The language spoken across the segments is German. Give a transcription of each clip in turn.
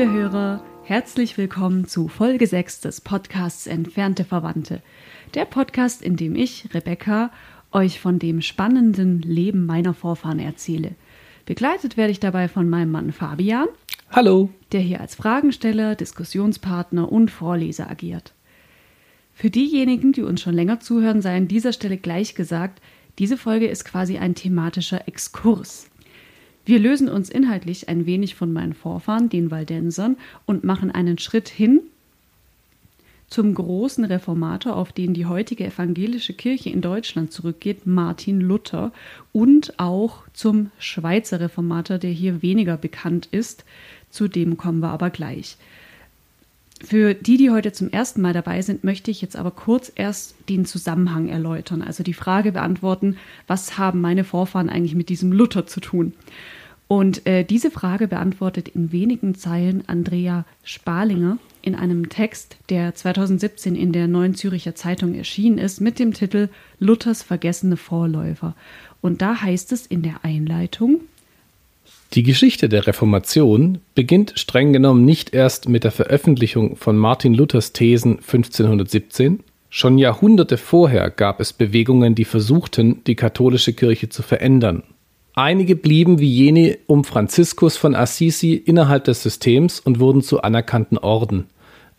Liebe Hörer, herzlich willkommen zu Folge 6 des Podcasts Entfernte Verwandte. Der Podcast, in dem ich, Rebecca, euch von dem spannenden Leben meiner Vorfahren erzähle. Begleitet werde ich dabei von meinem Mann Fabian. Hallo. Der hier als Fragensteller, Diskussionspartner und Vorleser agiert. Für diejenigen, die uns schon länger zuhören, sei an dieser Stelle gleich gesagt, diese Folge ist quasi ein thematischer Exkurs. Wir lösen uns inhaltlich ein wenig von meinen Vorfahren, den Waldensern, und machen einen Schritt hin zum großen Reformator, auf den die heutige evangelische Kirche in Deutschland zurückgeht, Martin Luther, und auch zum Schweizer Reformator, der hier weniger bekannt ist. Zu dem kommen wir aber gleich. Für die, die heute zum ersten Mal dabei sind, möchte ich jetzt aber kurz erst den Zusammenhang erläutern, also die Frage beantworten, was haben meine Vorfahren eigentlich mit diesem Luther zu tun? Und äh, diese Frage beantwortet in wenigen Zeilen Andrea Spalinger in einem Text, der 2017 in der Neuen Züricher Zeitung erschienen ist, mit dem Titel Luthers vergessene Vorläufer. Und da heißt es in der Einleitung, die Geschichte der Reformation beginnt streng genommen nicht erst mit der Veröffentlichung von Martin Luthers Thesen 1517, schon Jahrhunderte vorher gab es Bewegungen, die versuchten, die katholische Kirche zu verändern. Einige blieben wie jene um Franziskus von Assisi innerhalb des Systems und wurden zu anerkannten Orden.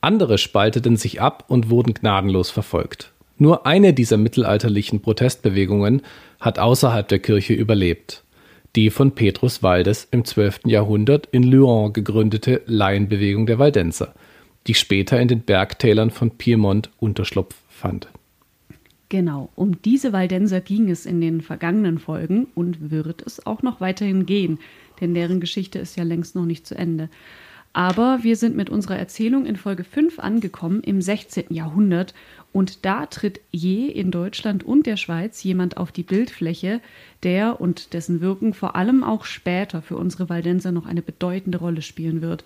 Andere spalteten sich ab und wurden gnadenlos verfolgt. Nur eine dieser mittelalterlichen Protestbewegungen hat außerhalb der Kirche überlebt die von Petrus Waldes im 12. Jahrhundert in Lyon gegründete Laienbewegung der Waldenser, die später in den Bergtälern von Piemont Unterschlupf fand. Genau, um diese Waldenser ging es in den vergangenen Folgen und wird es auch noch weiterhin gehen, denn deren Geschichte ist ja längst noch nicht zu Ende. Aber wir sind mit unserer Erzählung in Folge 5 angekommen im 16. Jahrhundert und da tritt je in Deutschland und der Schweiz jemand auf die Bildfläche, der und dessen Wirken vor allem auch später für unsere Waldenser noch eine bedeutende Rolle spielen wird.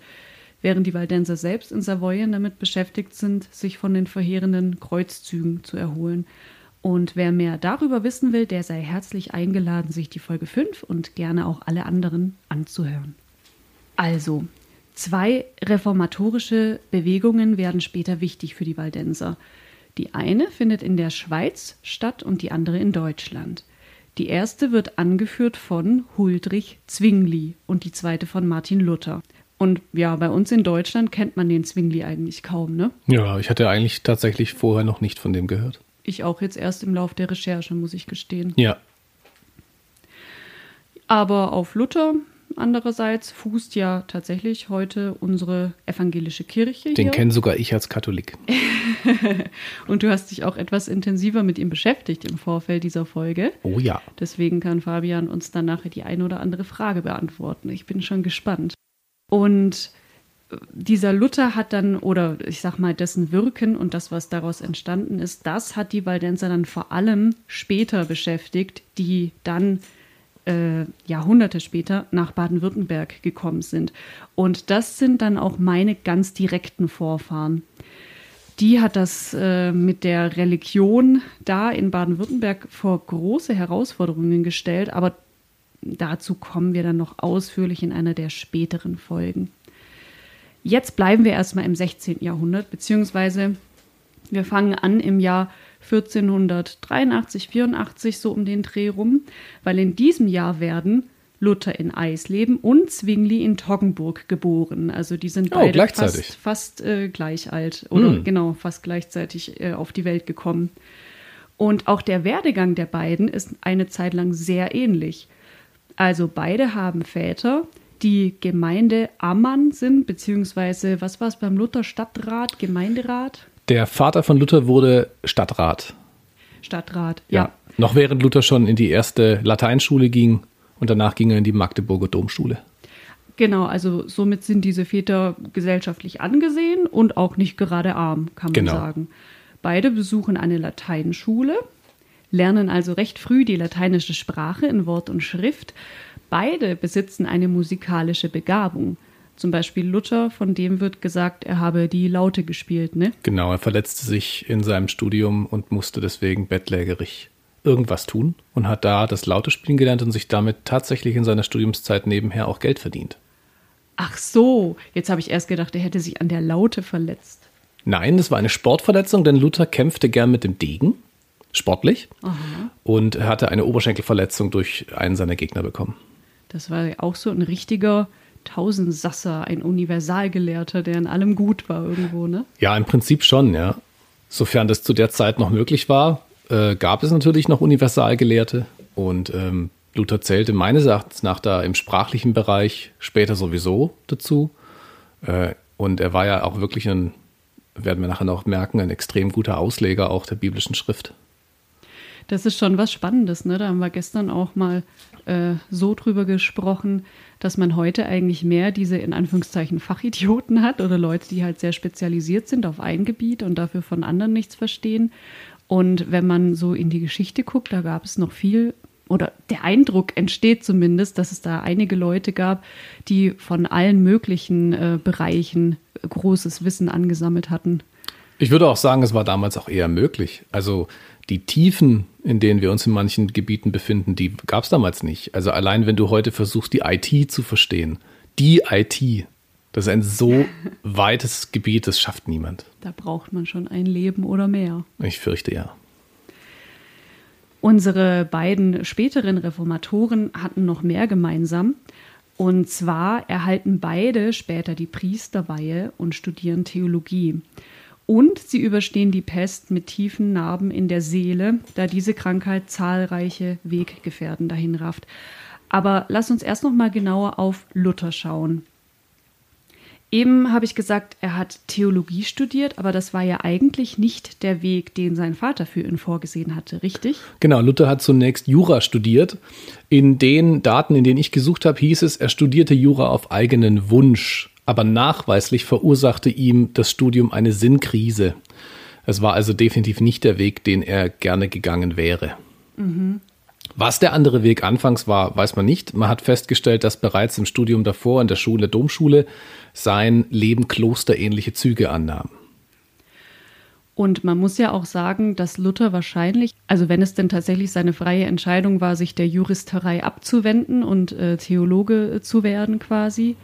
Während die Waldenser selbst in Savoyen damit beschäftigt sind, sich von den verheerenden Kreuzzügen zu erholen. Und wer mehr darüber wissen will, der sei herzlich eingeladen, sich die Folge 5 und gerne auch alle anderen anzuhören. Also, zwei reformatorische Bewegungen werden später wichtig für die Waldenser. Die eine findet in der Schweiz statt und die andere in Deutschland. Die erste wird angeführt von Huldrych Zwingli und die zweite von Martin Luther. Und ja, bei uns in Deutschland kennt man den Zwingli eigentlich kaum, ne? Ja, ich hatte eigentlich tatsächlich vorher noch nicht von dem gehört. Ich auch jetzt erst im Lauf der Recherche, muss ich gestehen. Ja. Aber auf Luther andererseits fußt ja tatsächlich heute unsere evangelische Kirche. Den kenne sogar ich als Katholik. und du hast dich auch etwas intensiver mit ihm beschäftigt im Vorfeld dieser Folge. Oh ja. Deswegen kann Fabian uns dann nachher die eine oder andere Frage beantworten. Ich bin schon gespannt. Und dieser Luther hat dann, oder ich sag mal, dessen Wirken und das, was daraus entstanden ist, das hat die Waldenser dann vor allem später beschäftigt, die dann äh, Jahrhunderte später nach Baden-Württemberg gekommen sind. Und das sind dann auch meine ganz direkten Vorfahren. Die hat das äh, mit der Religion da in Baden-Württemberg vor große Herausforderungen gestellt, aber dazu kommen wir dann noch ausführlich in einer der späteren Folgen. Jetzt bleiben wir erstmal im 16. Jahrhundert, beziehungsweise wir fangen an im Jahr 1483, 84 so um den Dreh rum, weil in diesem Jahr werden Luther in Eisleben und Zwingli in Toggenburg geboren. Also die sind oh, beide fast, fast äh, gleich alt oder mm. genau fast gleichzeitig äh, auf die Welt gekommen. Und auch der Werdegang der beiden ist eine Zeit lang sehr ähnlich. Also beide haben Väter, die Gemeinde Ammann sind, beziehungsweise was war es beim Luther Stadtrat, Gemeinderat? Der Vater von Luther wurde Stadtrat. Stadtrat, ja. ja. Noch während Luther schon in die erste Lateinschule ging und danach ging er in die Magdeburger Domschule. Genau, also somit sind diese Väter gesellschaftlich angesehen und auch nicht gerade arm, kann man genau. sagen. Beide besuchen eine Lateinschule, lernen also recht früh die lateinische Sprache in Wort und Schrift. Beide besitzen eine musikalische Begabung. Zum Beispiel Luther, von dem wird gesagt, er habe die Laute gespielt, ne? Genau, er verletzte sich in seinem Studium und musste deswegen bettlägerig irgendwas tun und hat da das Laute spielen gelernt und sich damit tatsächlich in seiner Studiumszeit nebenher auch Geld verdient. Ach so, jetzt habe ich erst gedacht, er hätte sich an der Laute verletzt. Nein, das war eine Sportverletzung, denn Luther kämpfte gern mit dem Degen, sportlich, Aha. und hatte eine Oberschenkelverletzung durch einen seiner Gegner bekommen. Das war auch so ein richtiger Tausendsasser, ein Universalgelehrter, der in allem gut war irgendwo, ne? Ja, im Prinzip schon, ja. Sofern das zu der Zeit noch möglich war, äh, gab es natürlich noch Universalgelehrte und ähm, Luther zählte meines Erachtens nach da im sprachlichen Bereich später sowieso dazu. Äh, und er war ja auch wirklich ein, werden wir nachher noch merken, ein extrem guter Ausleger auch der biblischen Schrift. Das ist schon was Spannendes, ne? Da haben wir gestern auch mal äh, so drüber gesprochen, dass man heute eigentlich mehr diese in Anführungszeichen Fachidioten hat oder Leute, die halt sehr spezialisiert sind auf ein Gebiet und dafür von anderen nichts verstehen. Und wenn man so in die Geschichte guckt, da gab es noch viel oder der Eindruck entsteht zumindest, dass es da einige Leute gab, die von allen möglichen äh, Bereichen großes Wissen angesammelt hatten. Ich würde auch sagen, es war damals auch eher möglich. Also die Tiefen, in denen wir uns in manchen Gebieten befinden, die gab es damals nicht. Also allein wenn du heute versuchst, die IT zu verstehen, die IT, das ist ein so weites Gebiet, das schafft niemand. Da braucht man schon ein Leben oder mehr. Ich fürchte ja. Unsere beiden späteren Reformatoren hatten noch mehr gemeinsam. Und zwar erhalten beide später die Priesterweihe und studieren Theologie. Und sie überstehen die Pest mit tiefen Narben in der Seele, da diese Krankheit zahlreiche Weggefährden dahin rafft. Aber lass uns erst noch mal genauer auf Luther schauen. Eben habe ich gesagt, er hat Theologie studiert, aber das war ja eigentlich nicht der Weg, den sein Vater für ihn vorgesehen hatte, richtig? Genau, Luther hat zunächst Jura studiert. In den Daten, in denen ich gesucht habe, hieß es, er studierte Jura auf eigenen Wunsch aber nachweislich verursachte ihm das Studium eine Sinnkrise. Es war also definitiv nicht der Weg, den er gerne gegangen wäre. Mhm. Was der andere Weg anfangs war, weiß man nicht. Man hat festgestellt, dass bereits im Studium davor in der Schule, Domschule, sein Leben klosterähnliche Züge annahm. Und man muss ja auch sagen, dass Luther wahrscheinlich, also wenn es denn tatsächlich seine freie Entscheidung war, sich der Juristerei abzuwenden und äh, Theologe zu werden quasi,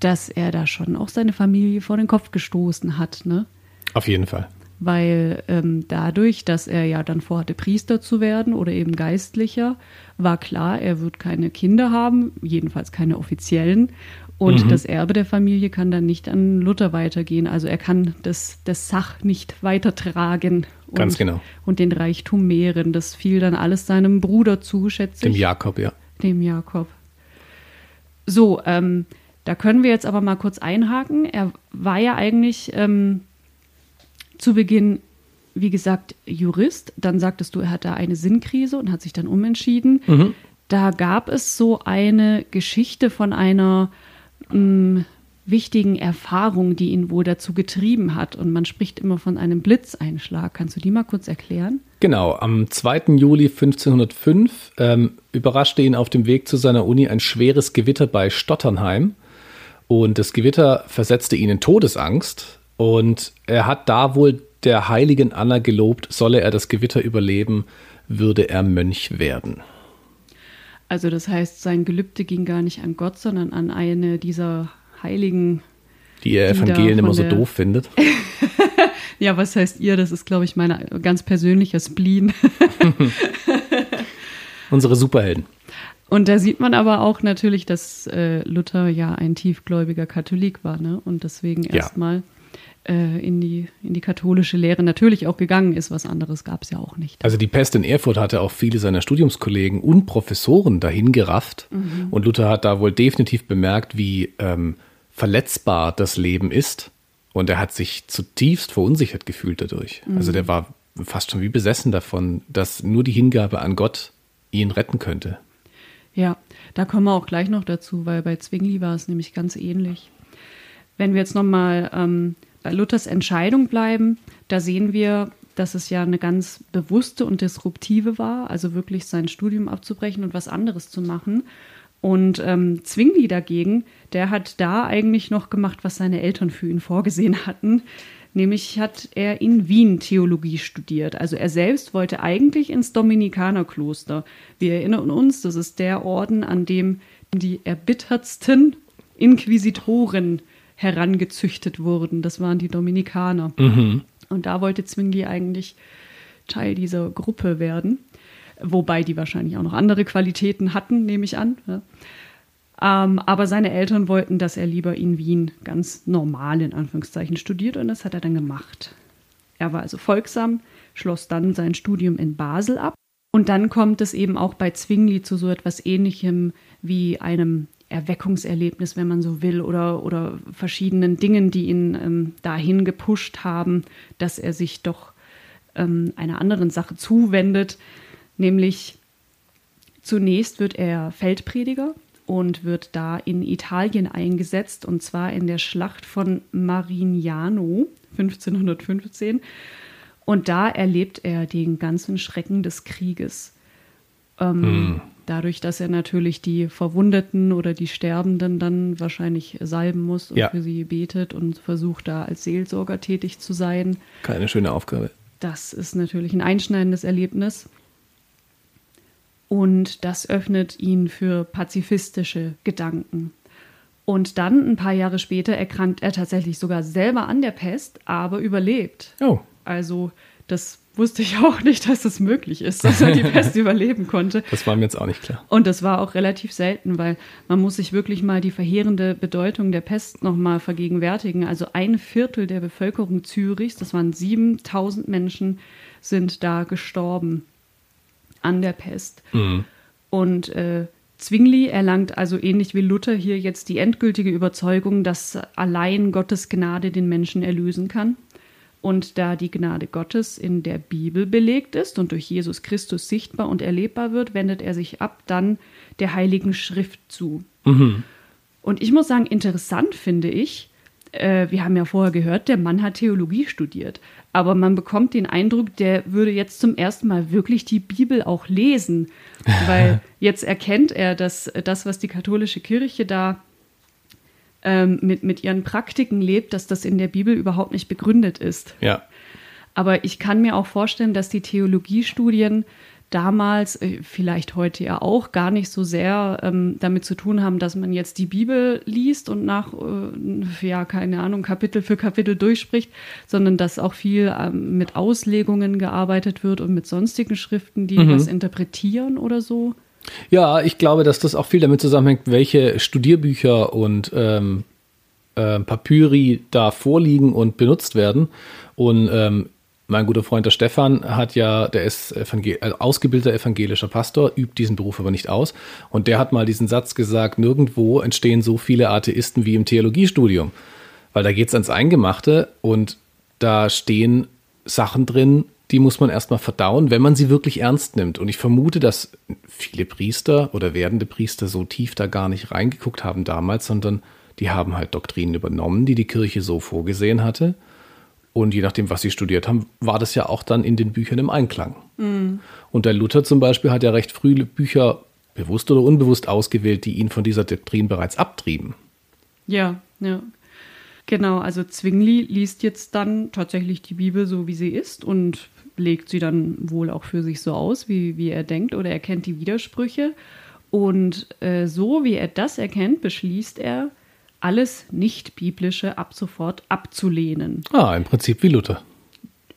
dass er da schon auch seine Familie vor den Kopf gestoßen hat, ne? Auf jeden Fall. Weil ähm, dadurch, dass er ja dann vorhatte, Priester zu werden oder eben Geistlicher, war klar, er wird keine Kinder haben, jedenfalls keine offiziellen. Und mhm. das Erbe der Familie kann dann nicht an Luther weitergehen. Also er kann das, das Sach nicht weitertragen. Und, Ganz genau. Und den Reichtum mehren. Das fiel dann alles seinem Bruder zu, schätze ich. Dem Jakob, ja. Dem Jakob. So, ähm, da können wir jetzt aber mal kurz einhaken. Er war ja eigentlich ähm, zu Beginn, wie gesagt, Jurist. Dann sagtest du, er hatte eine Sinnkrise und hat sich dann umentschieden. Mhm. Da gab es so eine Geschichte von einer mh, mm, wichtigen Erfahrung, die ihn wohl dazu getrieben hat. Und man spricht immer von einem Blitzeinschlag. Kannst du die mal kurz erklären? Genau, am 2. Juli 1505 ähm, überraschte ihn auf dem Weg zu seiner Uni ein schweres Gewitter bei Stotternheim. Und das Gewitter versetzte ihn in Todesangst. Und er hat da wohl der heiligen Anna gelobt, solle er das Gewitter überleben, würde er Mönch werden. Also das heißt, sein Gelübde ging gar nicht an Gott, sondern an eine dieser heiligen. Die ihr Evangelien immer so doof findet. ja, was heißt ihr? Das ist, glaube ich, mein ganz persönlicher Spleen. Unsere Superhelden. Und da sieht man aber auch natürlich, dass äh, Luther ja ein tiefgläubiger Katholik war, ne? Und deswegen erstmal ja. äh, in, die, in die katholische Lehre natürlich auch gegangen ist. Was anderes gab es ja auch nicht. Also die Pest in Erfurt hatte auch viele seiner Studiumskollegen und Professoren dahin gerafft. Mhm. Und Luther hat da wohl definitiv bemerkt, wie ähm, verletzbar das Leben ist. Und er hat sich zutiefst verunsichert gefühlt dadurch. Mhm. Also der war fast schon wie besessen davon, dass nur die Hingabe an Gott ihn retten könnte. Ja, da kommen wir auch gleich noch dazu, weil bei Zwingli war es nämlich ganz ähnlich. Wenn wir jetzt nochmal ähm, bei Luthers Entscheidung bleiben, da sehen wir, dass es ja eine ganz bewusste und disruptive war, also wirklich sein Studium abzubrechen und was anderes zu machen. Und ähm, Zwingli dagegen, der hat da eigentlich noch gemacht, was seine Eltern für ihn vorgesehen hatten. Nämlich hat er in Wien Theologie studiert. Also er selbst wollte eigentlich ins Dominikanerkloster. Wir erinnern uns, das ist der Orden, an dem die erbittertsten Inquisitoren herangezüchtet wurden. Das waren die Dominikaner. Mhm. Und da wollte Zwingli eigentlich Teil dieser Gruppe werden. Wobei die wahrscheinlich auch noch andere Qualitäten hatten, nehme ich an. Ja. Ähm, aber seine Eltern wollten, dass er lieber in Wien ganz normal in Anführungszeichen studiert und das hat er dann gemacht. Er war also folgsam, schloss dann sein Studium in Basel ab und dann kommt es eben auch bei Zwingli zu so etwas Ähnlichem wie einem Erweckungserlebnis, wenn man so will, oder, oder verschiedenen Dingen, die ihn ähm, dahin gepusht haben, dass er sich doch ähm, einer anderen Sache zuwendet. Nämlich zunächst wird er Feldprediger und wird da in Italien eingesetzt, und zwar in der Schlacht von Marignano 1515. Und da erlebt er den ganzen Schrecken des Krieges. Ähm, hm. Dadurch, dass er natürlich die Verwundeten oder die Sterbenden dann wahrscheinlich salben muss und ja. für sie betet und versucht da als Seelsorger tätig zu sein. Keine schöne Aufgabe. Das ist natürlich ein einschneidendes Erlebnis. Und das öffnet ihn für pazifistische Gedanken. Und dann, ein paar Jahre später, erkrankt er tatsächlich sogar selber an der Pest, aber überlebt. Oh. Also, das wusste ich auch nicht, dass das möglich ist, dass er die Pest überleben konnte. Das war mir jetzt auch nicht klar. Und das war auch relativ selten, weil man muss sich wirklich mal die verheerende Bedeutung der Pest nochmal vergegenwärtigen. Also ein Viertel der Bevölkerung Zürichs, das waren 7000 Menschen, sind da gestorben an der Pest. Mhm. Und äh, Zwingli erlangt also ähnlich wie Luther hier jetzt die endgültige Überzeugung, dass allein Gottes Gnade den Menschen erlösen kann. Und da die Gnade Gottes in der Bibel belegt ist und durch Jesus Christus sichtbar und erlebbar wird, wendet er sich ab dann der Heiligen Schrift zu. Mhm. Und ich muss sagen, interessant finde ich, äh, wir haben ja vorher gehört, der Mann hat Theologie studiert. Aber man bekommt den Eindruck, der würde jetzt zum ersten Mal wirklich die Bibel auch lesen. Weil jetzt erkennt er, dass das, was die katholische Kirche da ähm, mit, mit ihren Praktiken lebt, dass das in der Bibel überhaupt nicht begründet ist. Ja. Aber ich kann mir auch vorstellen, dass die Theologiestudien damals, äh, vielleicht heute ja auch, gar nicht so sehr ähm, damit zu tun haben, dass man jetzt die Bibel liest und nach, äh, ja, keine Ahnung, Kapitel für Kapitel durchspricht, sondern dass auch viel ähm, mit Auslegungen gearbeitet wird und mit sonstigen Schriften, die mhm. was interpretieren oder so. Ja, ich glaube, dass das auch viel damit zusammenhängt, welche Studierbücher und ähm, äh, Papyri da vorliegen und benutzt werden. Und ähm, mein guter Freund der Stefan hat ja, der ist Evangel also ausgebildeter evangelischer Pastor, übt diesen Beruf aber nicht aus. Und der hat mal diesen Satz gesagt, nirgendwo entstehen so viele Atheisten wie im Theologiestudium. Weil da geht es ans Eingemachte und da stehen Sachen drin, die muss man erstmal verdauen, wenn man sie wirklich ernst nimmt. Und ich vermute, dass viele Priester oder werdende Priester so tief da gar nicht reingeguckt haben damals, sondern die haben halt Doktrinen übernommen, die die Kirche so vorgesehen hatte und je nachdem, was sie studiert haben, war das ja auch dann in den Büchern im Einklang. Mhm. Und der Luther zum Beispiel hat ja recht früh Bücher bewusst oder unbewusst ausgewählt, die ihn von dieser Doktrin bereits abtrieben. Ja, ja. Genau, also Zwingli liest jetzt dann tatsächlich die Bibel so, wie sie ist und legt sie dann wohl auch für sich so aus, wie, wie er denkt oder erkennt die Widersprüche. Und äh, so wie er das erkennt, beschließt er, alles Nicht-Biblische ab sofort abzulehnen. Ah, im Prinzip wie Luther.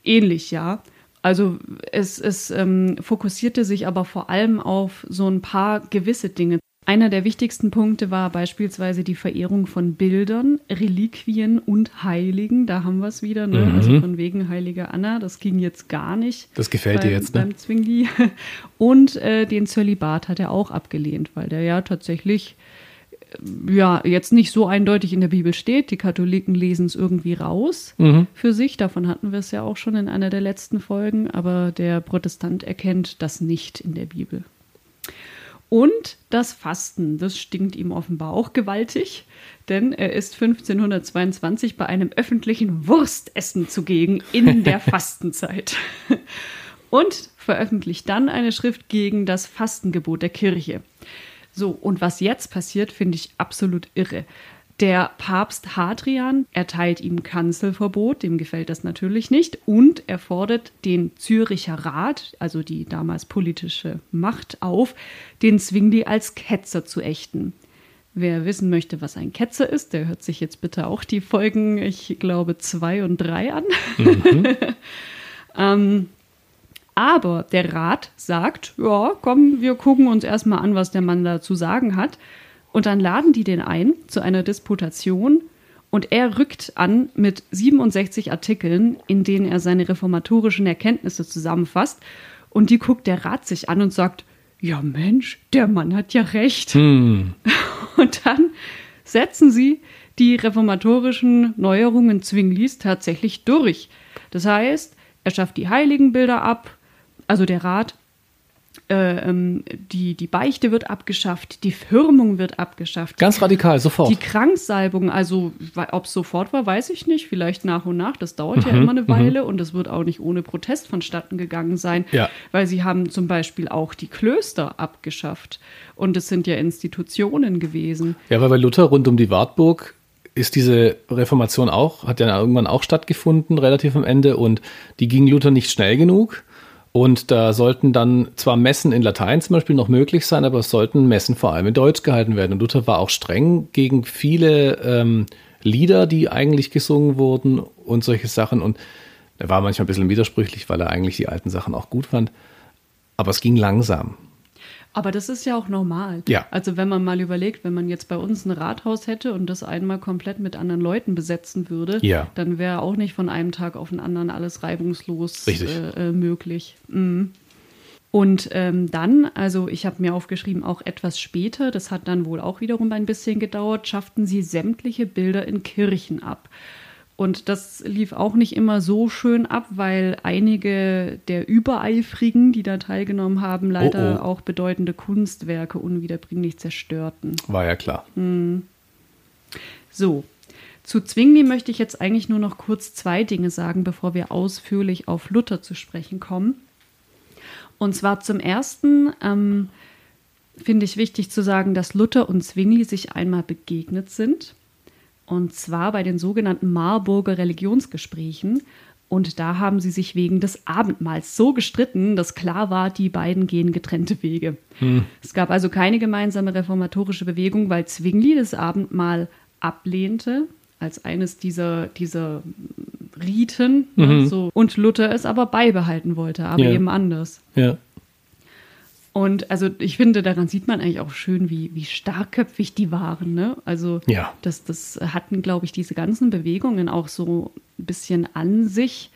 Ähnlich, ja. Also es, es ähm, fokussierte sich aber vor allem auf so ein paar gewisse Dinge. Einer der wichtigsten Punkte war beispielsweise die Verehrung von Bildern, Reliquien und Heiligen. Da haben wir es wieder, ne? Mhm. also von wegen Heilige Anna. Das ging jetzt gar nicht. Das gefällt beim, dir jetzt, ne? Beim Zwingli. Und äh, den Zölibat hat er auch abgelehnt, weil der ja tatsächlich ja jetzt nicht so eindeutig in der Bibel steht. Die Katholiken lesen es irgendwie raus Mhm. für sich. Davon hatten wir es ja auch schon in einer der letzten Folgen. Aber der Protestant erkennt das nicht in der Bibel. Und das Fasten, das stinkt ihm offenbar auch gewaltig, denn er ist 1522 bei einem öffentlichen Wurstessen zugegen in der Fastenzeit. Und veröffentlicht dann eine Schrift gegen das Fastengebot der Kirche. So, und was jetzt passiert, finde ich absolut irre. Der Papst Hadrian erteilt ihm Kanzelverbot, dem gefällt das natürlich nicht, und er fordert den Züricher Rat, also die damals politische Macht, auf, den Zwingli als Ketzer zu ächten. Wer wissen möchte, was ein Ketzer ist, der hört sich jetzt bitte auch die Folgen, ich glaube, zwei und drei an. Mhm. ähm, aber der Rat sagt, ja, komm, wir gucken uns erstmal an, was der Mann da zu sagen hat. Und dann laden die den ein zu einer Disputation und er rückt an mit 67 Artikeln, in denen er seine reformatorischen Erkenntnisse zusammenfasst. Und die guckt der Rat sich an und sagt, ja Mensch, der Mann hat ja recht. Hm. Und dann setzen sie die reformatorischen Neuerungen Zwinglis tatsächlich durch. Das heißt, er schafft die Heiligenbilder ab, also der Rat, äh, ähm, die, die Beichte wird abgeschafft, die Firmung wird abgeschafft. Ganz radikal, sofort. Die Kranksalbung, also ob es sofort war, weiß ich nicht. Vielleicht nach und nach. Das dauert mhm, ja immer eine mhm. Weile und es wird auch nicht ohne Protest vonstatten gegangen sein, ja. weil sie haben zum Beispiel auch die Klöster abgeschafft. Und es sind ja Institutionen gewesen. Ja, weil bei Luther rund um die Wartburg ist diese Reformation auch, hat ja irgendwann auch stattgefunden, relativ am Ende, und die ging Luther nicht schnell genug. Und da sollten dann zwar Messen in Latein zum Beispiel noch möglich sein, aber es sollten Messen vor allem in Deutsch gehalten werden. Und Luther war auch streng gegen viele ähm, Lieder, die eigentlich gesungen wurden und solche Sachen. Und er war manchmal ein bisschen widersprüchlich, weil er eigentlich die alten Sachen auch gut fand. Aber es ging langsam. Aber das ist ja auch normal. Ja. Also wenn man mal überlegt, wenn man jetzt bei uns ein Rathaus hätte und das einmal komplett mit anderen Leuten besetzen würde, ja. dann wäre auch nicht von einem Tag auf den anderen alles reibungslos äh, äh, möglich. Mhm. Und ähm, dann, also ich habe mir aufgeschrieben, auch etwas später, das hat dann wohl auch wiederum ein bisschen gedauert, schafften sie sämtliche Bilder in Kirchen ab. Und das lief auch nicht immer so schön ab, weil einige der Übereifrigen, die da teilgenommen haben, leider oh oh. auch bedeutende Kunstwerke unwiederbringlich zerstörten. War ja klar. Hm. So, zu Zwingli möchte ich jetzt eigentlich nur noch kurz zwei Dinge sagen, bevor wir ausführlich auf Luther zu sprechen kommen. Und zwar zum ersten ähm, finde ich wichtig zu sagen, dass Luther und Zwingli sich einmal begegnet sind. Und zwar bei den sogenannten Marburger Religionsgesprächen. Und da haben sie sich wegen des Abendmahls so gestritten, dass klar war, die beiden gehen getrennte Wege. Hm. Es gab also keine gemeinsame reformatorische Bewegung, weil Zwingli das Abendmahl ablehnte als eines dieser, dieser Riten. Ne, mhm. so, und Luther es aber beibehalten wollte, aber ja. eben anders. Ja. Und also ich finde, daran sieht man eigentlich auch schön, wie, wie starkköpfig die waren. Ne? Also ja. das, das hatten, glaube ich, diese ganzen Bewegungen auch so ein bisschen an sich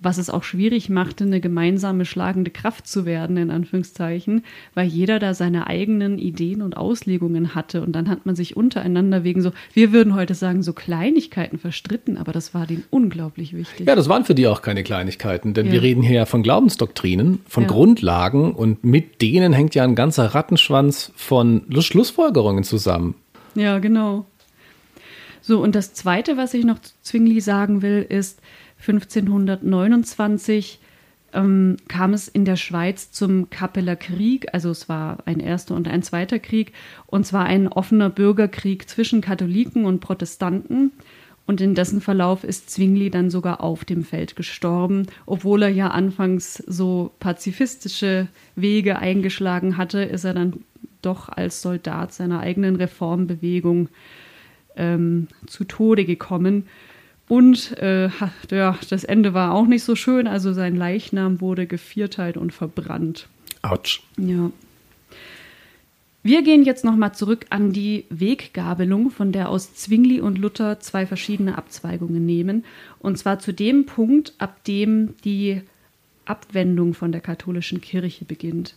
was es auch schwierig machte, eine gemeinsame schlagende Kraft zu werden, in Anführungszeichen, weil jeder da seine eigenen Ideen und Auslegungen hatte. Und dann hat man sich untereinander wegen so, wir würden heute sagen, so Kleinigkeiten verstritten, aber das war denen unglaublich wichtig. Ja, das waren für die auch keine Kleinigkeiten, denn ja. wir reden hier ja von Glaubensdoktrinen, von ja. Grundlagen und mit denen hängt ja ein ganzer Rattenschwanz von Schlussfolgerungen zusammen. Ja, genau. So, und das Zweite, was ich noch zu Zwingli sagen will, ist, 1529 ähm, kam es in der Schweiz zum Kappeler Krieg, also es war ein erster und ein zweiter Krieg, und zwar ein offener Bürgerkrieg zwischen Katholiken und Protestanten. Und in dessen Verlauf ist Zwingli dann sogar auf dem Feld gestorben, obwohl er ja anfangs so pazifistische Wege eingeschlagen hatte, ist er dann doch als Soldat seiner eigenen Reformbewegung ähm, zu Tode gekommen. Und äh, ja, das Ende war auch nicht so schön. Also sein Leichnam wurde gevierteilt und verbrannt. Autsch. Ja. Wir gehen jetzt nochmal zurück an die Weggabelung, von der aus Zwingli und Luther zwei verschiedene Abzweigungen nehmen. Und zwar zu dem Punkt, ab dem die Abwendung von der katholischen Kirche beginnt.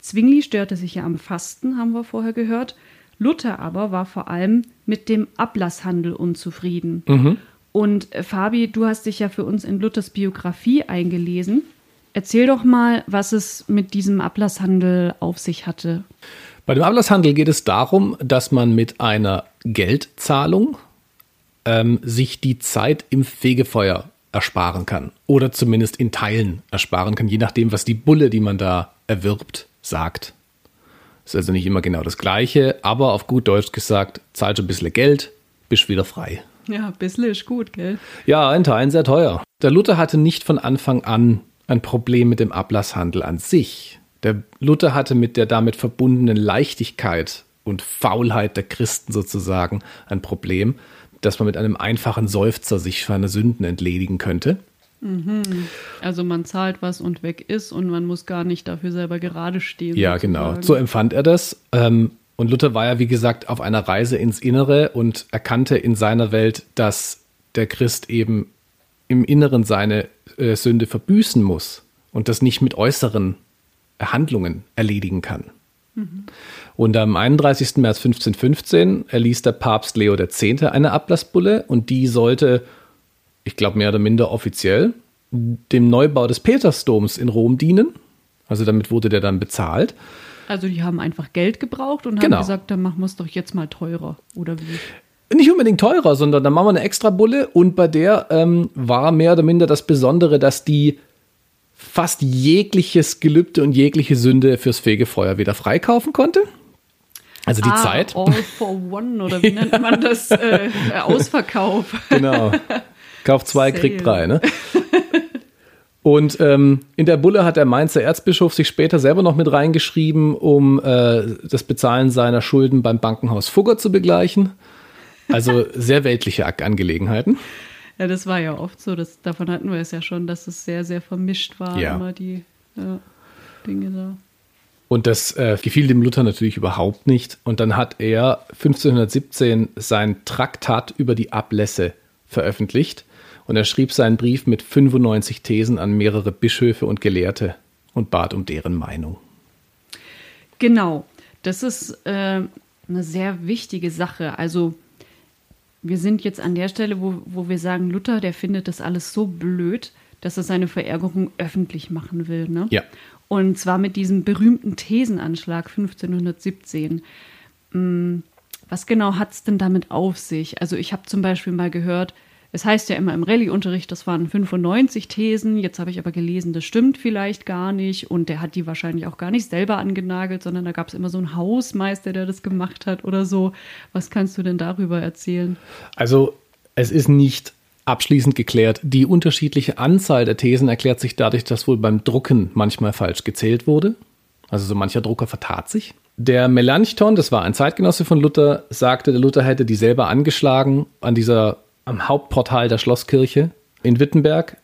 Zwingli störte sich ja am Fasten, haben wir vorher gehört. Luther aber war vor allem mit dem Ablasshandel unzufrieden. Mhm. Und äh, Fabi, du hast dich ja für uns in Luthers Biografie eingelesen. Erzähl doch mal, was es mit diesem Ablasshandel auf sich hatte. Bei dem Ablasshandel geht es darum, dass man mit einer Geldzahlung ähm, sich die Zeit im Fegefeuer ersparen kann. Oder zumindest in Teilen ersparen kann, je nachdem, was die Bulle, die man da erwirbt, sagt. Ist also nicht immer genau das Gleiche, aber auf gut Deutsch gesagt, zahlst ein bisschen Geld, bist wieder frei. Ja, ein bisschen ist gut, gell? Ja, in Teilen sehr teuer. Der Luther hatte nicht von Anfang an ein Problem mit dem Ablasshandel an sich. Der Luther hatte mit der damit verbundenen Leichtigkeit und Faulheit der Christen sozusagen ein Problem, dass man mit einem einfachen Seufzer sich seine Sünden entledigen könnte. Also man zahlt was und weg ist und man muss gar nicht dafür selber gerade stehen. Ja, genau. So empfand er das. Ähm, und Luther war ja, wie gesagt, auf einer Reise ins Innere und erkannte in seiner Welt, dass der Christ eben im Inneren seine äh, Sünde verbüßen muss und das nicht mit äußeren Handlungen erledigen kann. Und am 31. März 1515 erließ der Papst Leo X. eine Ablassbulle und die sollte, ich glaube mehr oder minder offiziell, dem Neubau des Petersdoms in Rom dienen. Also damit wurde der dann bezahlt. Also die haben einfach Geld gebraucht und Genau. haben gesagt, dann machen wir es doch jetzt mal teurer. Oder wie? Nicht unbedingt teurer, sondern dann machen wir eine extra Bulle und bei der ähm, war mehr oder minder das Besondere, dass die fast jegliches Gelübde und jegliche Sünde fürs Fegefeuer wieder freikaufen konnte. Also die ah, Zeit. All for one oder wie nennt man das? Äh, Ausverkauf. Genau. Kauf zwei, Sale. krieg drei, ne? Und ähm, in der Bulle hat der Mainzer Erzbischof sich später selber noch mit reingeschrieben, um äh, das Bezahlen seiner Schulden beim Bankenhaus Fugger zu begleichen. Also sehr weltliche Angelegenheiten. Ja, das war ja oft so. Das, davon hatten wir es ja schon, dass es sehr, sehr vermischt war, Ja. immer die ja, Dinge da. Und das äh, gefiel dem Luther natürlich überhaupt nicht. Und dann hat er 1517 sein Traktat über die Ablässe veröffentlicht. Und er schrieb seinen Brief mit 95 Thesen an mehrere Bischöfe und Gelehrte und bat um deren Meinung. Genau, das ist äh, eine sehr wichtige Sache. Also wir sind jetzt an der Stelle, wo, wo wir sagen, Luther, der findet das alles so blöd, dass er seine Verärgerung öffentlich machen will. Ne? Ja. Und zwar mit diesem berühmten Thesenanschlag 1517. Mm, Was genau hat es denn damit auf sich? Also ich habe zum Beispiel mal gehört, es heißt ja immer im Rallye-Unterricht, das waren 95 Thesen. Jetzt habe ich aber gelesen, das stimmt vielleicht gar nicht. Und der hat die wahrscheinlich auch gar nicht selber angenagelt, sondern da gab es immer so einen Hausmeister, der das gemacht hat oder so. Was kannst du denn darüber erzählen? Also es ist nicht abschließend geklärt. Die unterschiedliche Anzahl der Thesen erklärt sich dadurch, dass wohl beim Drucken manchmal falsch gezählt wurde. Also so mancher Drucker vertat sich. Der Melanchthon, das war ein Zeitgenosse von Luther, sagte, der Luther hätte die selber angeschlagen an dieser, am Hauptportal der Schlosskirche in Wittenberg.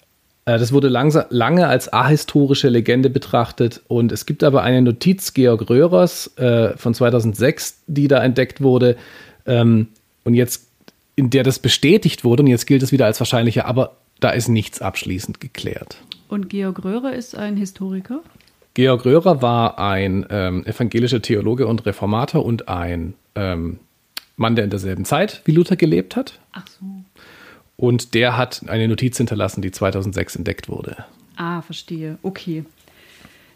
Äh, Das wurde langsam, lange als ahistorische Legende betrachtet und es gibt aber eine Notiz Georg Röhrers äh, von 2006, die da entdeckt wurde ähm, und jetzt in der das bestätigt wurde und jetzt gilt es wieder als wahrscheinlicher, aber da ist nichts abschließend geklärt. Und Georg Röhrer ist ein Historiker. Georg Röhrer war ein ähm, evangelischer Theologe und Reformator und ein ähm, Mann, der in derselben Zeit wie Luther gelebt hat. Ach so. Und der hat eine Notiz hinterlassen, die 2006 entdeckt wurde. Ah, verstehe. Okay.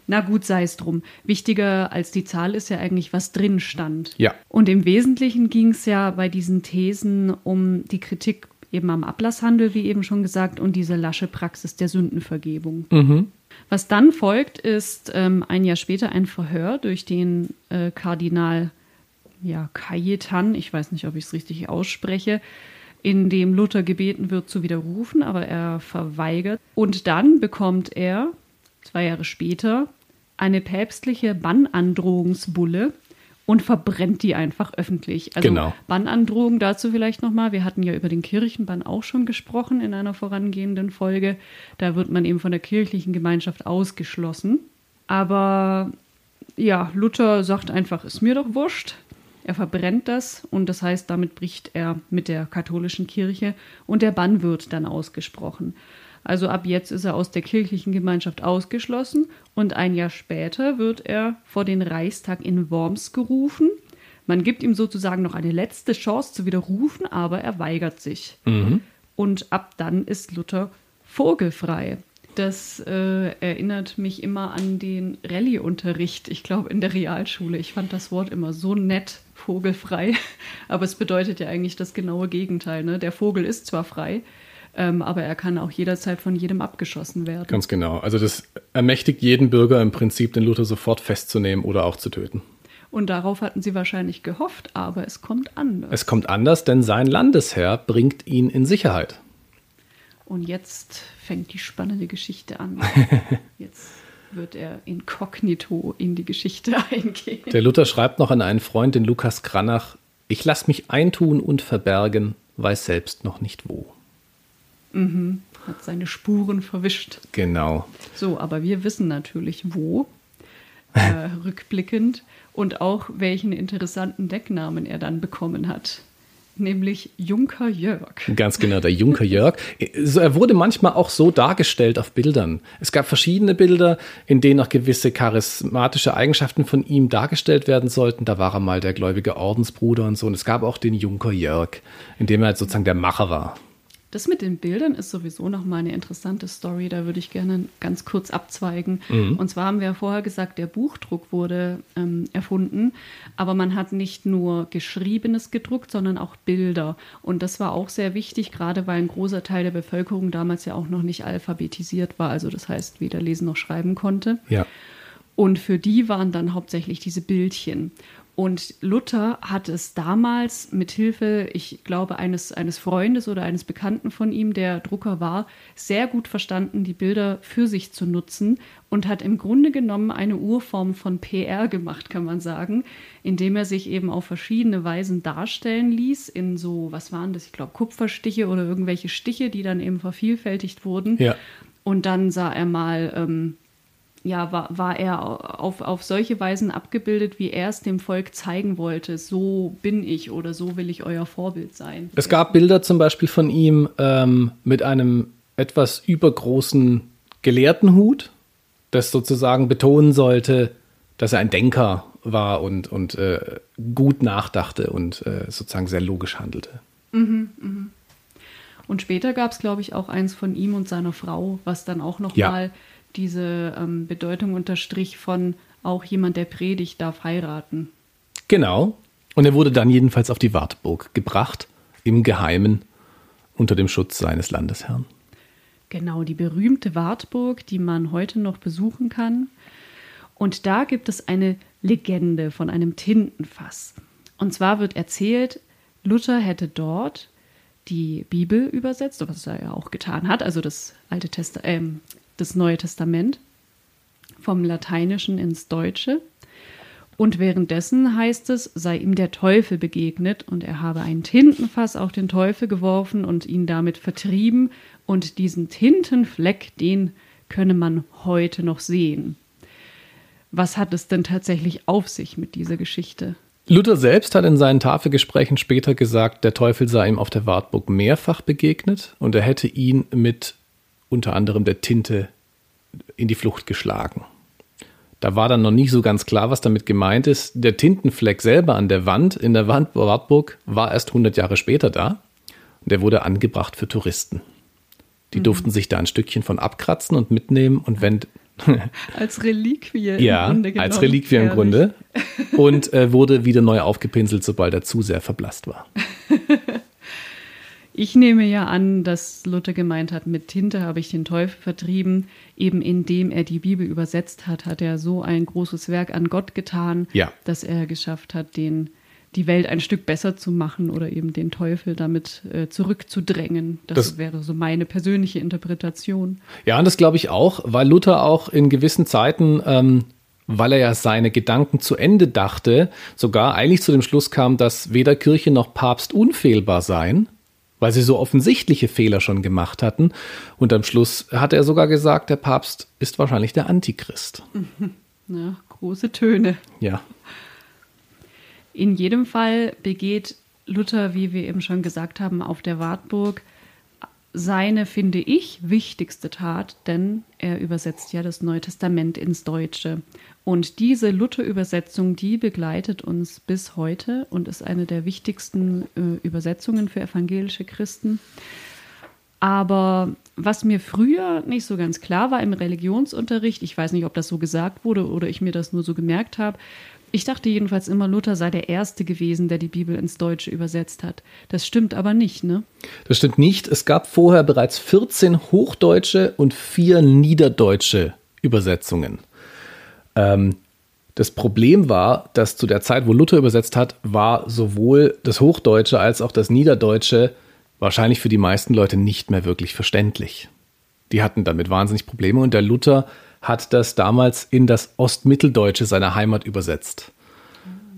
Na gut, sei es drum. Wichtiger als die Zahl ist ja eigentlich, was drin stand. Ja. Und im Wesentlichen ging es ja bei diesen Thesen um die Kritik eben am Ablasshandel, wie eben schon gesagt, und diese lasche Praxis der Sündenvergebung. Was dann folgt, ist ähm, ein Jahr später ein Verhör durch den äh, Kardinal ja, Cajetan, ich weiß nicht, ob ich es richtig ausspreche, in dem Luther gebeten wird zu widerrufen, aber er verweigert. Und dann bekommt er, zwei Jahre später, eine päpstliche Bannandrohungsbulle und verbrennt die einfach öffentlich. Also Genau. Bannandrohung dazu vielleicht nochmal. Wir hatten ja über den Kirchenbann auch schon gesprochen in einer vorangehenden Folge. Da wird man eben von der kirchlichen Gemeinschaft ausgeschlossen. Aber ja, Luther sagt einfach, ist mir doch wurscht. Er verbrennt das und das heißt, damit bricht er mit der katholischen Kirche und der Bann wird dann ausgesprochen. Also ab jetzt ist er aus der kirchlichen Gemeinschaft ausgeschlossen und ein Jahr später wird er vor den Reichstag in Worms gerufen. Man gibt ihm sozusagen noch eine letzte Chance zu widerrufen, aber er weigert sich. Und ab dann ist Luther vogelfrei. Das äh, erinnert mich immer an den Rallye-Unterricht, ich glaube in der Realschule. Ich fand das Wort immer so nett, vogelfrei. Aber es bedeutet ja eigentlich das genaue Gegenteil. Ne? Der Vogel ist zwar frei, ähm, aber er kann auch jederzeit von jedem abgeschossen werden. Ganz genau. Also das ermächtigt jeden Bürger im Prinzip, den Luther sofort festzunehmen oder auch zu töten. Und darauf hatten sie wahrscheinlich gehofft, aber es kommt anders. Es kommt anders, denn sein Landesherr bringt ihn in Sicherheit. Und jetzt fängt die spannende Geschichte an. Jetzt wird er inkognito in die Geschichte eingehen. Der Luther schreibt noch an einen Freund, den Lukas Kranach, ich lass mich eintun und verbergen, weiß selbst noch nicht wo. Mhm, hat seine Spuren verwischt. Genau. So, aber wir wissen natürlich wo, äh, rückblickend, und auch welchen interessanten Decknamen er dann bekommen hat nämlich Junker Jörg. Ganz genau, der Junker Jörg. Er wurde manchmal auch so dargestellt auf Bildern. Es gab verschiedene Bilder, in denen auch gewisse charismatische Eigenschaften von ihm dargestellt werden sollten. Da war er mal der gläubige Ordensbruder und so. Und es gab auch den Junker Jörg, in dem er halt sozusagen der Macher war. Das mit den Bildern ist sowieso noch mal eine interessante Story. Da würde ich gerne ganz kurz abzweigen. Mhm. Und zwar haben wir ja vorher gesagt, der Buchdruck wurde ähm, erfunden, aber man hat nicht nur Geschriebenes gedruckt, sondern auch Bilder. Und das war auch sehr wichtig, gerade weil ein großer Teil der Bevölkerung damals ja auch noch nicht alphabetisiert war, also das heißt weder lesen noch schreiben konnte. Ja. Und für die waren dann hauptsächlich diese Bildchen. Und Luther hat es damals mit Hilfe, ich glaube, eines, eines Freundes oder eines Bekannten von ihm, der Drucker war, sehr gut verstanden, die Bilder für sich zu nutzen und hat im Grunde genommen eine Urform von PR gemacht, kann man sagen, indem er sich eben auf verschiedene Weisen darstellen ließ, in so, was waren das, ich glaube, Kupferstiche oder irgendwelche Stiche, die dann eben vervielfältigt wurden. Ja. Und dann sah er mal, ähm, ja, war, war er auf, auf solche Weisen abgebildet, wie er es dem Volk zeigen wollte. So bin ich oder so will ich euer Vorbild sein. Es gab Bilder zum Beispiel von ihm ähm, mit einem etwas übergroßen Gelehrtenhut, das sozusagen betonen sollte, dass er ein Denker war und, und äh, gut nachdachte und äh, sozusagen sehr logisch handelte. Mhm, mh. Und später gab es, glaube ich, auch eins von ihm und seiner Frau, was dann auch noch ja. Diese ähm, Bedeutung unterstrich von auch jemand, der predigt, darf heiraten. Genau. Und er wurde dann jedenfalls auf die Wartburg gebracht, im Geheimen, unter dem Schutz seines Landesherrn. Genau, die berühmte Wartburg, die man heute noch besuchen kann. Und da gibt es eine Legende von einem Tintenfass. Und zwar wird erzählt, Luther hätte dort die Bibel übersetzt, was er ja auch getan hat, also das Alte Testament, äh, das Neue Testament vom Lateinischen ins Deutsche. Und währenddessen heißt es, sei ihm der Teufel begegnet und er habe ein Tintenfass auf den Teufel geworfen und ihn damit vertrieben. Und diesen Tintenfleck, den könne man heute noch sehen. Was hat es denn tatsächlich auf sich mit dieser Geschichte? Luther selbst hat in seinen Tafelgesprächen später gesagt, der Teufel sei ihm auf der Wartburg mehrfach begegnet und er hätte ihn mit unter anderem der Tinte in die Flucht geschlagen. Da war dann noch nicht so ganz klar, was damit gemeint ist. Der Tintenfleck selber an der Wand in der Wand Wartburg war erst 100 Jahre später da. Und der wurde angebracht für Touristen. Die mhm. durften sich da ein Stückchen von abkratzen und mitnehmen und wenn als Reliquie ja, im Grunde als Reliquie im Grunde und äh, wurde wieder neu aufgepinselt, sobald er zu sehr verblasst war. Ich nehme ja an, dass Luther gemeint hat, mit Tinte habe ich den Teufel vertrieben. Eben indem er die Bibel übersetzt hat, hat er so ein großes Werk an Gott getan, ja. dass er geschafft hat, den, die Welt ein Stück besser zu machen oder eben den Teufel damit äh, zurückzudrängen. Das, das, wäre so meine persönliche Interpretation. Ja, und das glaube ich auch, weil Luther auch in gewissen Zeiten ähm, weil er ja seine Gedanken zu Ende dachte, sogar eigentlich zu dem Schluss kam, dass weder Kirche noch Papst unfehlbar seien weil sie so offensichtliche Fehler schon gemacht hatten. Und am Schluss hat er sogar gesagt, der Papst ist wahrscheinlich der Antichrist. Ja, große Töne. Ja. In jedem Fall begeht Luther, wie wir eben schon gesagt haben, auf der Wartburg seine, finde ich, wichtigste Tat, denn er übersetzt ja das Neue Testament ins Deutsche. Und diese Luther-Übersetzung, die begleitet uns bis heute und ist eine der wichtigsten äh, Übersetzungen für evangelische Christen. Aber was mir früher nicht so ganz klar war im Religionsunterricht, ich weiß nicht, ob das so gesagt wurde oder ich mir das nur so gemerkt habe, ich dachte jedenfalls immer, Luther sei der Erste gewesen, der die Bibel ins Deutsche übersetzt hat. Das stimmt aber nicht, ne? Das stimmt nicht. Es gab vorher bereits 14 hochdeutsche und vier niederdeutsche Übersetzungen. Ähm, das Problem war, dass zu der Zeit, wo Luther übersetzt hat, war sowohl das Hochdeutsche als auch das Niederdeutsche wahrscheinlich für die meisten Leute nicht mehr wirklich verständlich. Die hatten damit wahnsinnig Probleme und der Luther hat das damals in das Ostmitteldeutsche seiner Heimat übersetzt.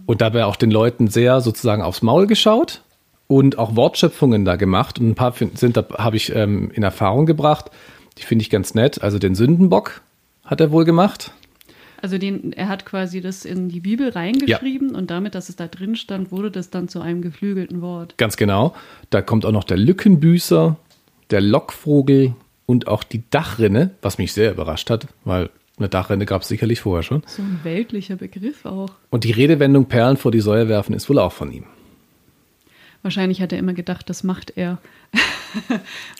Und dabei auch den Leuten sehr sozusagen aufs Maul geschaut und auch Wortschöpfungen da gemacht. Und ein paar sind, da habe ich ähm, in Erfahrung gebracht. Die finde ich ganz nett. Also den Sündenbock hat er wohl gemacht. Also den, er hat quasi das in die Bibel reingeschrieben ja. und damit, dass es da drin stand, wurde das dann zu einem geflügelten Wort. Ganz genau. Da kommt auch noch der Lückenbüßer, der Lockvogel und auch die Dachrinne, was mich sehr überrascht hat, weil eine Dachrinne gab es sicherlich vorher schon. So ein weltlicher Begriff auch. Und die Redewendung Perlen vor die Säue werfen ist wohl auch von ihm. Wahrscheinlich hat er immer gedacht, das macht er,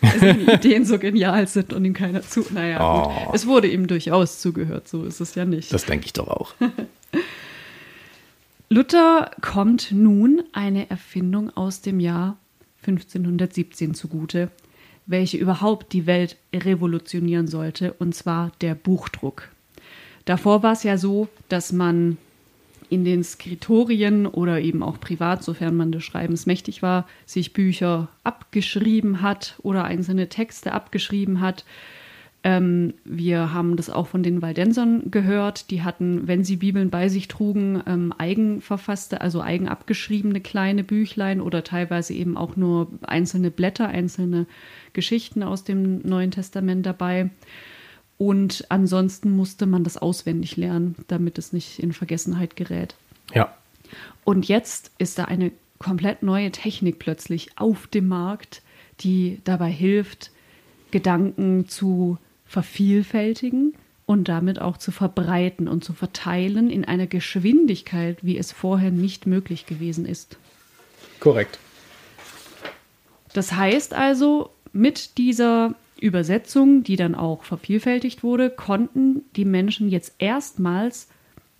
weil seine Ideen so genial sind und ihm keiner zu. Naja, oh. gut. es wurde ihm durchaus zugehört, so ist es ja nicht. Das denke ich doch auch. Luther kommt nun eine Erfindung aus dem Jahr 1517 zugute, welche überhaupt die Welt revolutionieren sollte, und zwar der Buchdruck. Davor war es ja so, dass man in den Skritorien oder eben auch privat, sofern man des Schreibens mächtig war, sich Bücher abgeschrieben hat oder einzelne Texte abgeschrieben hat. Ähm, wir haben das auch von den Waldensern gehört. Die hatten, wenn sie Bibeln bei sich trugen, ähm, eigenverfasste, also eigen abgeschriebene kleine Büchlein oder teilweise eben auch nur einzelne Blätter, einzelne Geschichten aus dem Neuen Testament dabei. Und ansonsten musste man das auswendig lernen, damit es nicht in Vergessenheit gerät. Ja. Und jetzt ist da eine komplett neue Technik plötzlich auf dem Markt, die dabei hilft, Gedanken zu vervielfältigen und damit auch zu verbreiten und zu verteilen in einer Geschwindigkeit, wie es vorher nicht möglich gewesen ist. Korrekt. Das heißt also, mit dieser Übersetzung, die dann auch vervielfältigt wurde, konnten die Menschen jetzt erstmals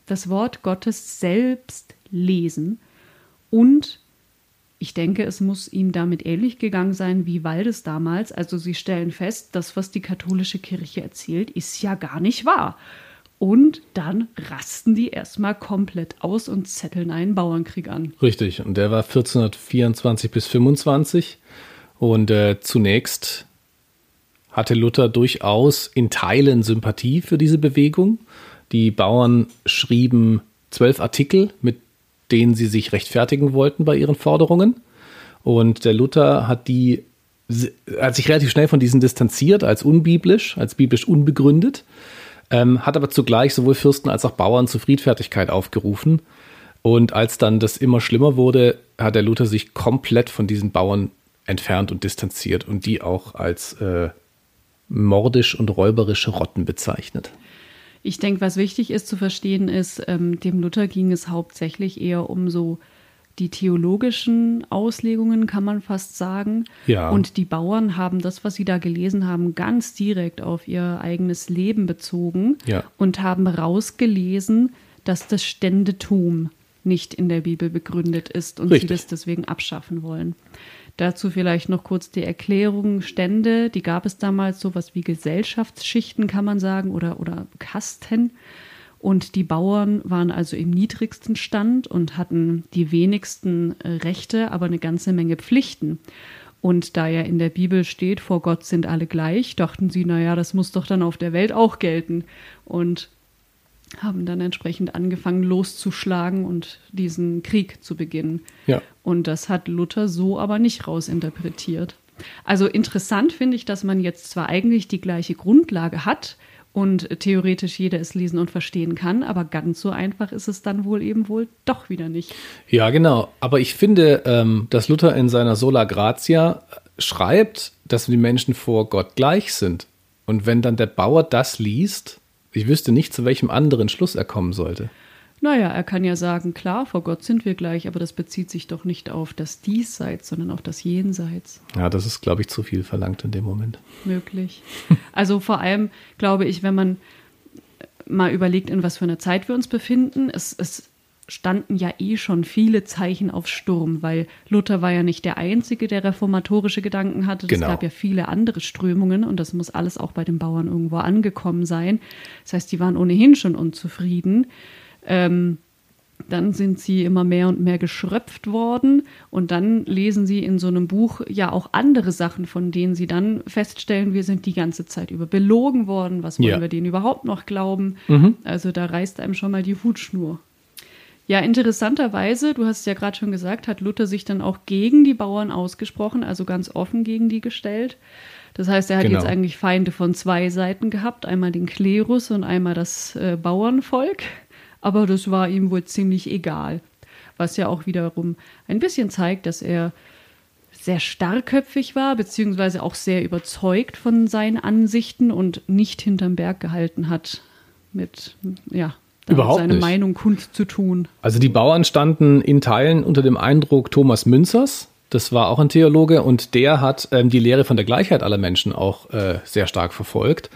das Wort Gottes selbst lesen und ich denke, es muss ihm damit ähnlich gegangen sein wie Waldes damals. Also sie stellen fest, das, was die katholische Kirche erzählt, ist ja gar nicht wahr. Und dann rasten die erstmal komplett aus und zetteln einen Bauernkrieg an. Richtig, und der war 1424 bis 25. Und äh, zunächst hatte Luther durchaus in Teilen Sympathie für diese Bewegung. Die Bauern schrieben zwölf Artikel, mit denen sie sich rechtfertigen wollten bei ihren Forderungen. Und der Luther hat die hat sich relativ schnell von diesen distanziert als unbiblisch, als biblisch unbegründet, ähm, hat aber zugleich sowohl Fürsten als auch Bauern zur Friedfertigkeit aufgerufen. Und als dann das immer schlimmer wurde, hat der Luther sich komplett von diesen Bauern entfernt und distanziert und die auch als äh, mordisch und räuberische Rotten bezeichnet. Ich denke, was wichtig ist zu verstehen, ist, ähm, dem Luther ging es hauptsächlich eher um so die theologischen Auslegungen, kann man fast sagen. Ja. Und die Bauern haben das, was sie da gelesen haben, ganz direkt auf ihr eigenes Leben bezogen ja. und haben rausgelesen, dass das Ständetum nicht in der Bibel begründet ist und Richtig. sie das deswegen abschaffen wollen. Dazu vielleicht noch kurz die Erklärung. Stände, die gab es damals, sowas wie Gesellschaftsschichten, kann man sagen, oder, oder Kasten. Und die Bauern waren also im niedrigsten Stand und hatten die wenigsten äh, Rechte, aber eine ganze Menge Pflichten. Und da ja in der Bibel steht, vor Gott sind alle gleich, dachten sie, naja, das muss doch dann auf der Welt auch gelten. Und haben dann entsprechend angefangen loszuschlagen und diesen Krieg zu beginnen. Ja. Und das hat Luther so aber nicht rausinterpretiert. Also interessant finde ich, dass man jetzt zwar eigentlich die gleiche Grundlage hat und theoretisch jeder es lesen und verstehen kann, aber ganz so einfach ist es dann wohl eben wohl doch wieder nicht. Ja, genau. Aber ich finde, ähm, dass Luther in seiner Sola Gratia schreibt, dass die Menschen vor Gott gleich sind. Und wenn dann der Bauer das liest, ich wüsste nicht, zu welchem anderen Schluss er kommen sollte. Naja, er kann ja sagen, klar, vor Gott sind wir gleich, aber das bezieht sich doch nicht auf das Diesseits, sondern auf das Jenseits. Ja, das ist, glaube ich, zu viel verlangt in dem Moment. Möglich. Also vor allem, glaube ich, wenn man mal überlegt, in was für einer Zeit wir uns befinden, es, es standen ja eh schon viele Zeichen auf Sturm, weil Luther war ja nicht der Einzige, der reformatorische Gedanken hatte. Es genau. gab ja viele andere Strömungen und das muss alles auch bei den Bauern irgendwo angekommen sein. Das heißt, die waren ohnehin schon unzufrieden. Ähm, Dann sind sie immer mehr und mehr geschröpft worden und dann lesen sie in so einem Buch ja auch andere Sachen, von denen sie dann feststellen, wir sind die ganze Zeit über belogen worden. Was wollen Ja. wir denen überhaupt noch glauben? Mhm. Also da reißt einem schon mal die Hutschnur. Ja, interessanterweise, du hast es ja gerade schon gesagt, hat Luther sich dann auch gegen die Bauern ausgesprochen, also ganz offen gegen die gestellt. Das heißt, er hat Genau. jetzt eigentlich Feinde von zwei Seiten gehabt, einmal den Klerus und einmal das äh, Bauernvolk. Aber das war ihm wohl ziemlich egal. Was ja auch wiederum ein bisschen zeigt, dass er sehr starrköpfig war, beziehungsweise auch sehr überzeugt von seinen Ansichten und nicht hinterm Berg gehalten hat, mit ja, Überhaupt seine nicht. Meinung kundzutun. Also die Bauern standen in Teilen unter dem Eindruck Thomas Münzers. Das war auch ein Theologe und der hat ähm, die Lehre von der Gleichheit aller Menschen auch äh, sehr stark verfolgt.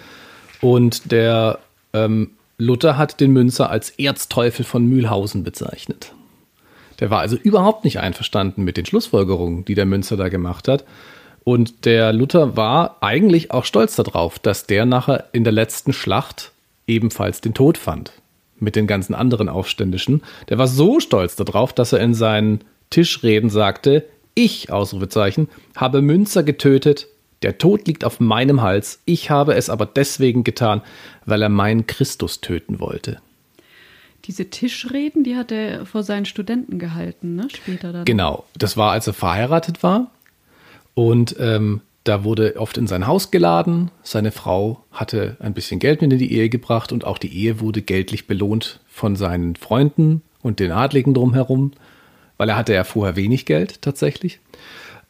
Und der ähm, Luther hat den Münzer als Erzteufel von Mühlhausen bezeichnet. Der war also überhaupt nicht einverstanden mit den Schlussfolgerungen, die der Münzer da gemacht hat. Und der Luther war eigentlich auch stolz darauf, dass der nachher in der letzten Schlacht ebenfalls den Tod fand. Mit den ganzen anderen Aufständischen. Der war so stolz darauf, dass er in seinen Tischreden sagte, ich, Ausrufezeichen, habe Münzer getötet, der Tod liegt auf meinem Hals, ich habe es aber deswegen getan, weil er meinen Christus töten wollte. Diese Tischreden, die hat er vor seinen Studenten gehalten, ne? Später dann. Genau, das war, als er verheiratet war. Und ähm, da wurde oft in sein Haus geladen. Seine Frau hatte ein bisschen Geld mit in die Ehe gebracht und auch die Ehe wurde geldlich belohnt von seinen Freunden und den Adligen drumherum, weil er hatte ja vorher wenig Geld tatsächlich.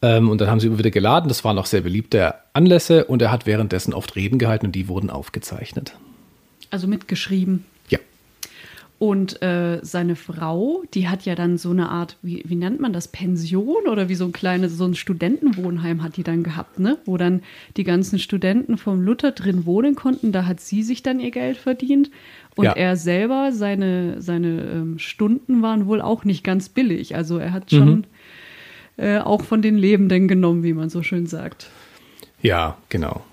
Ähm, und dann haben sie immer wieder geladen. Das waren auch sehr beliebte Anlässe und er hat währenddessen oft Reden gehalten und die wurden aufgezeichnet. Also mitgeschrieben. Und äh, seine Frau, die hat ja dann so eine Art, wie, wie nennt man das, Pension oder wie so ein kleines, so ein Studentenwohnheim hat die dann gehabt, ne? Wo dann die ganzen Studenten vom Luther drin wohnen konnten. Da hat sie sich dann ihr Geld verdient. Und Ja. er selber, seine, seine ähm, Stunden waren wohl auch nicht ganz billig. Also er hat schon äh, auch von den Lebenden genommen, wie man so schön sagt. Ja, genau.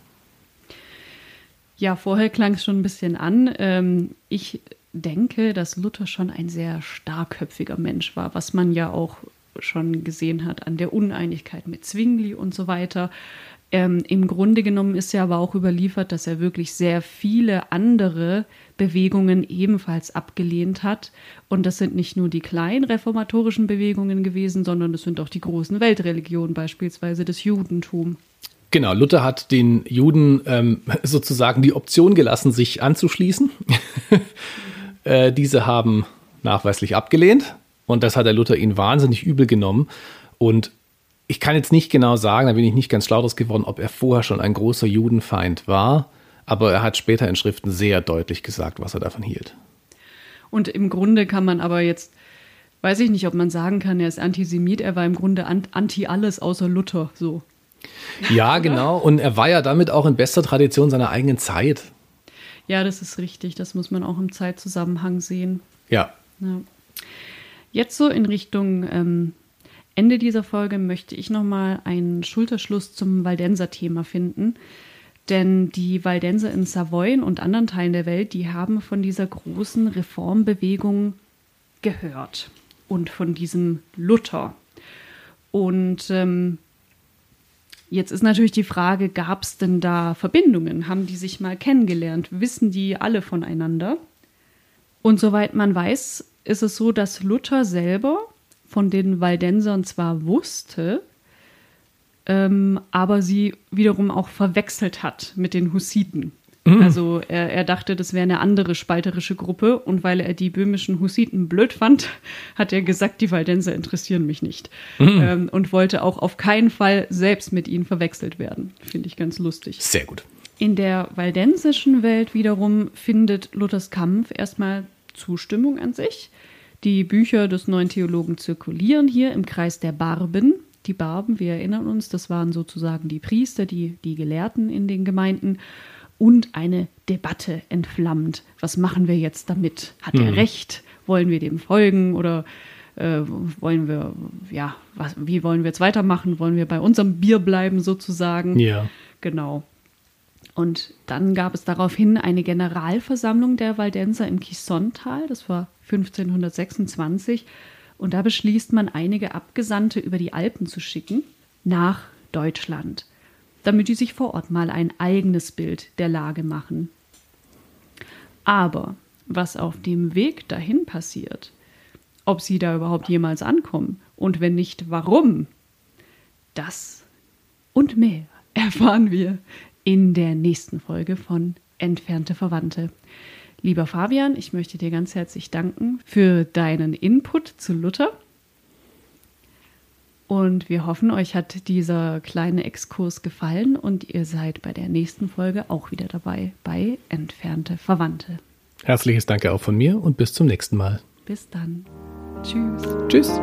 Ja, vorher klang es schon ein bisschen an. Ähm, ich denke, dass Luther schon ein sehr starkköpfiger Mensch war, was man ja auch schon gesehen hat an der Uneinigkeit mit Zwingli und so weiter. Ähm, Im Grunde genommen ist ja aber auch überliefert, dass er wirklich sehr viele andere Bewegungen ebenfalls abgelehnt hat. Und das sind nicht nur die kleinen reformatorischen Bewegungen gewesen, sondern es sind auch die großen Weltreligionen, beispielsweise das Judentum. Genau, Luther hat den Juden ähm, sozusagen die Option gelassen, sich anzuschließen. äh, diese haben nachweislich abgelehnt und das hat der Luther ihnen wahnsinnig übel genommen. Und ich kann jetzt nicht genau sagen, da bin ich nicht ganz schlau draus geworden, ob er vorher schon ein großer Judenfeind war, aber er hat später in Schriften sehr deutlich gesagt, was er davon hielt. Und im Grunde kann man aber jetzt, weiß ich nicht, ob man sagen kann, er ist Antisemit, er war im Grunde an- anti alles außer Luther, so. Ja, genau. Und er war ja damit auch in bester Tradition seiner eigenen Zeit. Ja, das ist richtig, das muss man auch im Zeitzusammenhang sehen. Ja. Ja. Jetzt so in Richtung ähm, Ende dieser Folge möchte ich nochmal einen Schulterschluss zum Waldenser-Thema finden. Denn die Waldenser in Savoyen und anderen Teilen der Welt, die haben von dieser großen Reformbewegung gehört und von diesem Luther. Und ähm, jetzt ist natürlich die Frage, gab es denn da Verbindungen? Haben die sich mal kennengelernt? Wissen die alle voneinander? Und soweit man weiß, ist es so, dass Luther selber von den Waldensern zwar wusste, ähm, aber sie wiederum auch verwechselt hat mit den Hussiten. Also er, er dachte, das wäre eine andere spalterische Gruppe und weil er die böhmischen Hussiten blöd fand, hat er gesagt, die Waldenser interessieren mich nicht ähm, und wollte auch auf keinen Fall selbst mit ihnen verwechselt werden. Finde ich ganz lustig. Sehr gut. In der waldensischen Welt wiederum findet Luthers Kampf erstmal Zustimmung an sich. Die Bücher des neuen Theologen zirkulieren hier im Kreis der Barben. Die Barben, wir erinnern uns, das waren sozusagen die Priester, die, die Gelehrten in den Gemeinden. Und eine Debatte entflammt. Was machen wir jetzt damit? Hat er recht? Wollen wir dem folgen? Oder äh, wollen wir, ja, was, wie wollen wir jetzt weitermachen? Wollen wir bei unserem Bier bleiben sozusagen? Ja. Genau. Und dann gab es daraufhin eine Generalversammlung der Waldenser im Kisontal, das war 1526. Und da beschließt man, einige Abgesandte über die Alpen zu schicken nach Deutschland, damit die sich vor Ort mal ein eigenes Bild der Lage machen. Aber was auf dem Weg dahin passiert, ob sie da überhaupt jemals ankommen und wenn nicht, warum, das und mehr erfahren wir in der nächsten Folge von Entfernte Verwandte. Lieber Fabian, ich möchte dir ganz herzlich danken für deinen Input zu Luther. Und wir hoffen, euch hat dieser kleine Exkurs gefallen und ihr seid bei der nächsten Folge auch wieder dabei bei Entfernte Verwandte. Herzliches Danke auch von mir und bis zum nächsten Mal. Bis dann. Tschüss. Tschüss.